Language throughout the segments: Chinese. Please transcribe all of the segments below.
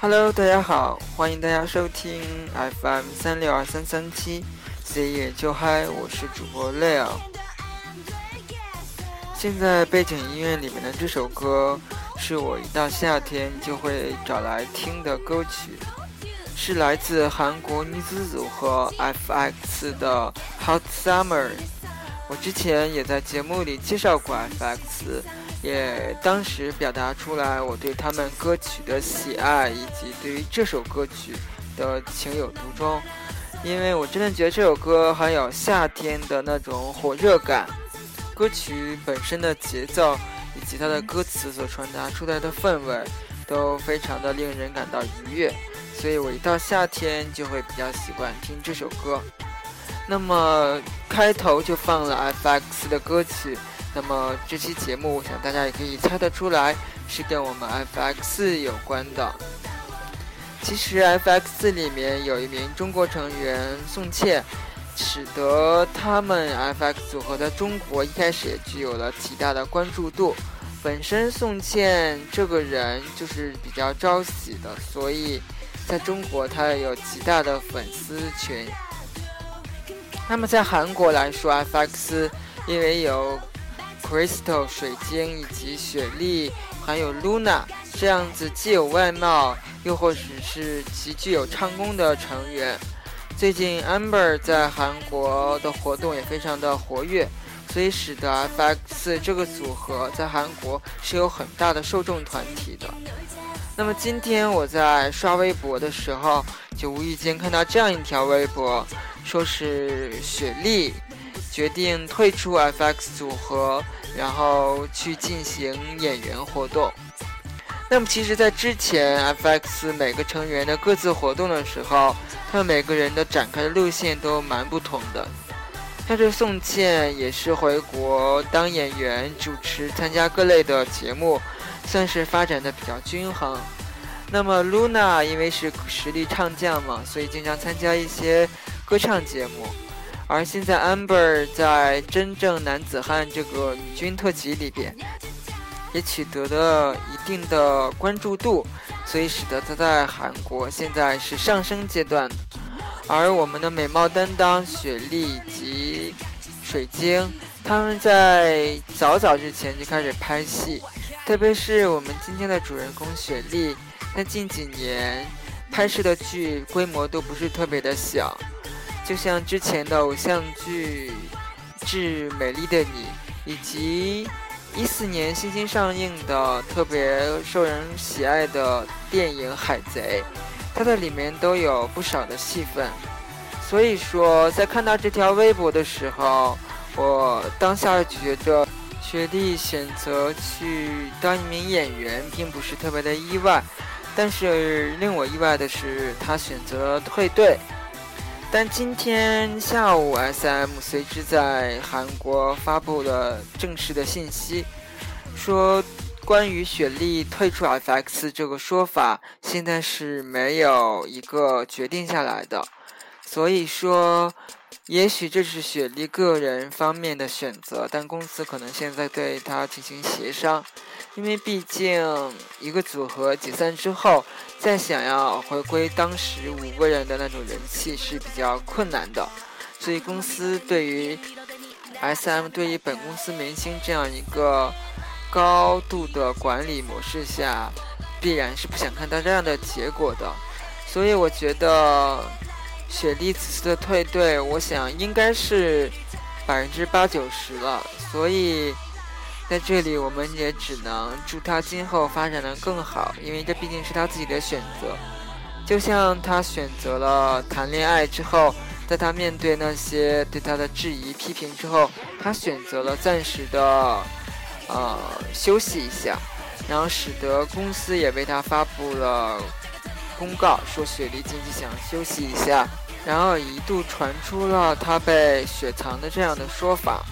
Hello，大家好，欢迎大家收听 FM 三六二三三七，C 夜就嗨，我是主播 Leo。现在背景音乐里面的这首歌，是我一到夏天就会找来听的歌曲，是来自韩国女子组合 FX 的 Hot Summer。我之前也在节目里介绍过 FX，也当时表达出来我对他们歌曲的喜爱，以及对于这首歌曲的情有独钟，因为我真的觉得这首歌很有夏天的那种火热感，歌曲本身的节奏以及它的歌词所传达出来的氛围都非常的令人感到愉悦，所以我一到夏天就会比较习惯听这首歌。那么开头就放了 FX 的歌曲，那么这期节目，我想大家也可以猜得出来，是跟我们 FX 有关的。其实 FX 里面有一名中国成员宋茜，使得他们 FX 组合在中国一开始也具有了极大的关注度。本身宋茜这个人就是比较招喜的，所以在中国她有极大的粉丝群。那么在韩国来说，FX 因为有 Crystal 水晶以及雪莉，还有 Luna 这样子既有外貌又或者是极具有唱功的成员。最近 Amber 在韩国的活动也非常的活跃，所以使得 FX 这个组合在韩国是有很大的受众团体的。那么今天我在刷微博的时候，就无意间看到这样一条微博。说是雪莉决定退出 FX 组合，然后去进行演员活动。那么，其实，在之前 FX 每个成员的各自活动的时候，他们每个人的展开的路线都蛮不同的。像这宋茜也是回国当演员、主持、参加各类的节目，算是发展的比较均衡。那么 Luna 因为是实力唱将嘛，所以经常参加一些。歌唱节目，而现在 Amber 在真正男子汉这个女军特辑里边，也取得了一定的关注度，所以使得她在韩国现在是上升阶段。而我们的美貌担当雪莉及水晶，他们在早早之前就开始拍戏，特别是我们今天的主人公雪莉，在近几年拍摄的剧规模都不是特别的小。就像之前的偶像剧《致美丽的你》，以及一四年新兴上映的特别受人喜爱的电影《海贼》，它在里面都有不少的戏份。所以说，在看到这条微博的时候，我当下觉得学弟选择去当一名演员，并不是特别的意外。但是令我意外的是，他选择退队。但今天下午，S.M 随之在韩国发布了正式的信息，说关于雪莉退出 F.X 这个说法，现在是没有一个决定下来的。所以说，也许这是雪莉个人方面的选择，但公司可能现在对他进行协商。因为毕竟一个组合解散之后，再想要回归当时五个人的那种人气是比较困难的，所以公司对于 S.M 对于本公司明星这样一个高度的管理模式下，必然是不想看到这样的结果的。所以我觉得雪莉此次的退队，我想应该是百分之八九十了。所以。在这里，我们也只能祝他今后发展的更好，因为这毕竟是他自己的选择。就像他选择了谈恋爱之后，在他面对那些对他的质疑、批评之后，他选择了暂时的呃休息一下，然后使得公司也为他发布了公告，说雪莉经济想休息一下，然后一度传出了他被雪藏的这样的说法。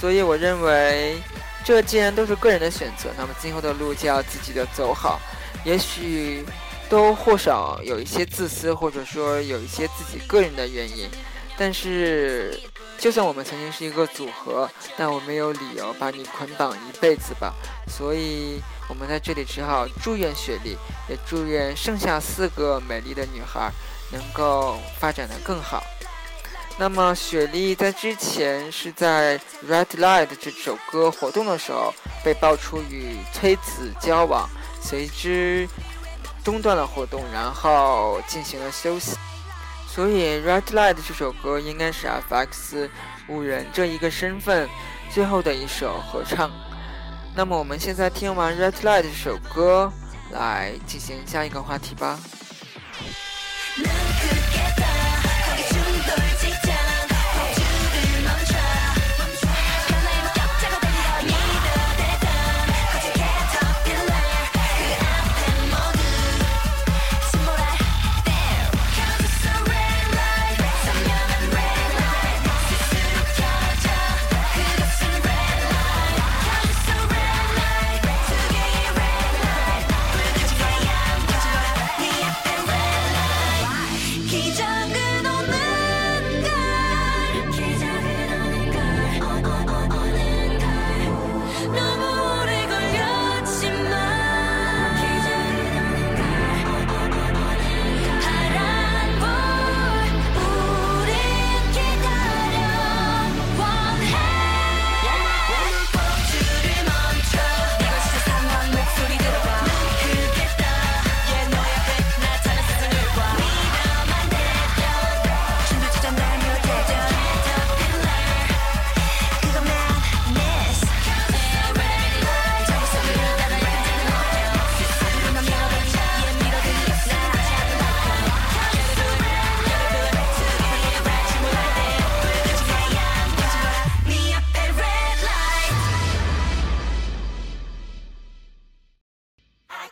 所以我认为。这既然都是个人的选择，那么今后的路就要自己的走好。也许都或少有一些自私，或者说有一些自己个人的原因，但是就算我们曾经是一个组合，但我没有理由把你捆绑一辈子吧。所以，我们在这里只好祝愿雪莉，也祝愿剩下四个美丽的女孩能够发展的更好。那么，雪莉在之前是在《Red Light》这首歌活动的时候被爆出与崔子交往，随之中断了活动，然后进行了休息。所以，《Red Light》这首歌应该是 F.X. 五人这一个身份最后的一首合唱。那么，我们现在听完《Red Light》这首歌，来进行下一个话题吧。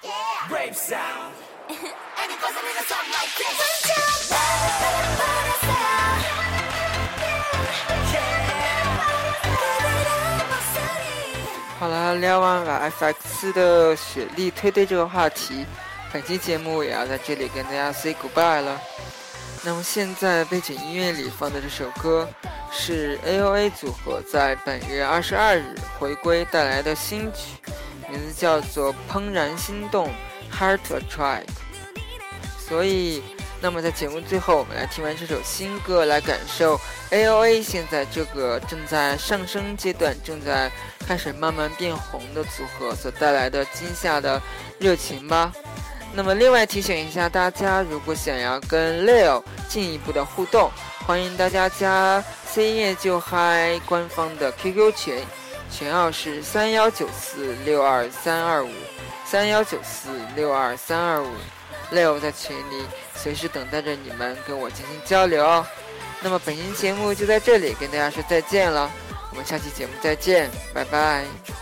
好了，聊完了 F.X 的雪莉推推这个话题，本期节目也要在这里跟大家 say goodbye 了。那么现在背景音乐里放的这首歌是 A.O.A 组合在本月二十二日回归带来的新曲，名字叫做《怦然心动》（Heart Attract）。所以，那么在节目最后，我们来听完这首新歌，来感受 A.O.A 现在这个正在上升阶段、正在开始慢慢变红的组合所带来的今夏的热情吧。那么，另外提醒一下大家，如果想要跟 Leo 进一步的互动，欢迎大家加 C 夜就嗨官方的 QQ 群，群号是三幺九四六二三二五，三幺九四六二三二五，六在群里随时等待着你们跟我进行交流哦。那么，本期节目就在这里跟大家说再见了。我们下期节目再见，拜拜。